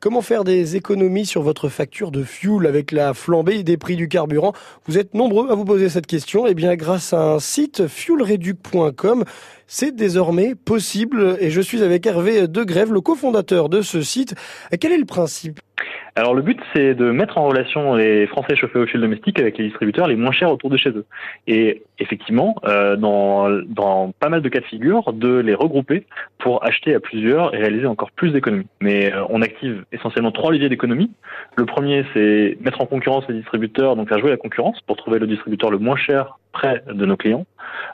Comment faire des économies sur votre facture de fuel avec la flambée des prix du carburant? Vous êtes nombreux à vous poser cette question. Eh bien, grâce à un site fuelreduc.com, c'est désormais possible. Et je suis avec Hervé Degrève, le cofondateur de ce site. Quel est le principe? Alors le but, c'est de mettre en relation les Français chauffés au fil domestique avec les distributeurs les moins chers autour de chez eux. Et effectivement, euh, dans, dans pas mal de cas de figure, de les regrouper pour acheter à plusieurs et réaliser encore plus d'économies. Mais euh, on active essentiellement trois leviers d'économie. Le premier, c'est mettre en concurrence les distributeurs, donc faire jouer la concurrence pour trouver le distributeur le moins cher près de nos clients.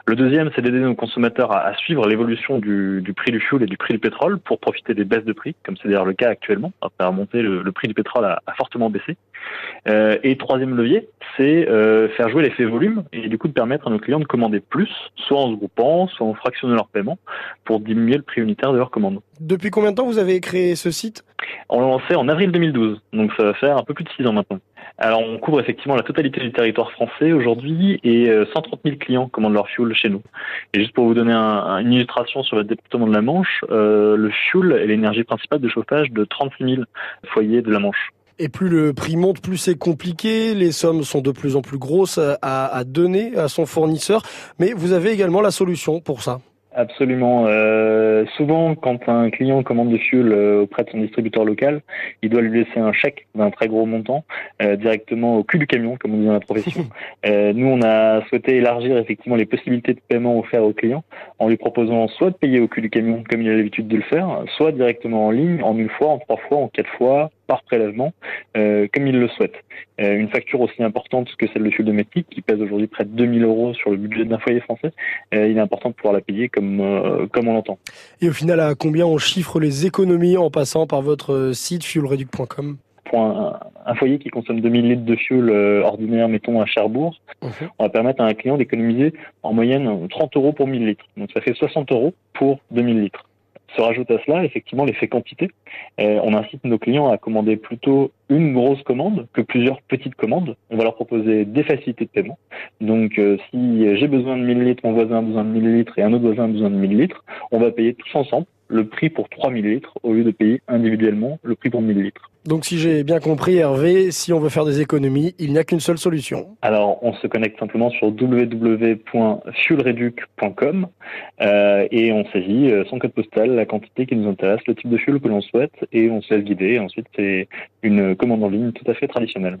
Le deuxième, c'est d'aider nos consommateurs à, suivre l'évolution du, prix du fuel et du prix du pétrole pour profiter des baisses de prix, comme c'est d'ailleurs le cas actuellement. Après remonter, le, le prix du pétrole a, fortement baissé. Euh, et troisième levier, c'est euh, faire jouer l'effet volume et du coup de permettre à nos clients de commander plus, soit en se groupant, soit en fractionnant leur paiement, pour diminuer le prix unitaire de leur commande. Depuis combien de temps vous avez créé ce site? On l'a lancé en avril 2012, donc ça va faire un peu plus de six ans maintenant. Alors on couvre effectivement la totalité du territoire français aujourd'hui et 130 euh, 000 clients commandent leur fuel chez nous. Et juste pour vous donner une illustration sur le département de la Manche, euh, le fuel est l'énergie principale de chauffage de 36 000 foyers de la Manche. Et plus le prix monte, plus c'est compliqué. Les sommes sont de plus en plus grosses à donner à son fournisseur. Mais vous avez également la solution pour ça. Absolument. Euh, souvent, quand un client commande du fuel euh, auprès de son distributeur local, il doit lui laisser un chèque d'un très gros montant euh, directement au cul du camion, comme on dit dans la profession. Euh, nous, on a souhaité élargir effectivement les possibilités de paiement offertes aux clients en lui proposant soit de payer au cul du camion comme il a l'habitude de le faire, soit directement en ligne, en une fois, en trois fois, en quatre fois, par prélèvement, euh, comme il le souhaite. Euh, une facture aussi importante que celle de fuel domestique, qui pèse aujourd'hui près de 2000 euros sur le budget d'un foyer français, euh, il est important de pouvoir la payer comme, euh, comme on l'entend. Et au final, à combien on chiffre les économies en passant par votre site fuelreduc.com pour un, un, foyer qui consomme 2000 litres de fuel ordinaire, mettons à Cherbourg, mhm. on va permettre à un client d'économiser en moyenne 30 euros pour 1000 litres. Donc ça fait 60 euros pour 2000 litres. Se rajoute à cela effectivement l'effet quantité. Euh, on incite nos clients à commander plutôt une grosse commande que plusieurs petites commandes. On va leur proposer des facilités de paiement. Donc euh, si j'ai besoin de 1000 litres, mon voisin a besoin de 1000 litres et un autre voisin a besoin de 1000 litres, on va payer tous ensemble le prix pour 3000 litres au lieu de payer individuellement le prix pour 1000 litres. Donc si j'ai bien compris Hervé, si on veut faire des économies, il n'y a qu'une seule solution. Alors on se connecte simplement sur www.fuelreduc.com euh, et on saisit euh, son code postal, la quantité qui nous intéresse, le type de fuel que l'on souhaite et on se laisse guider. Ensuite c'est une commande en ligne tout à fait traditionnelle.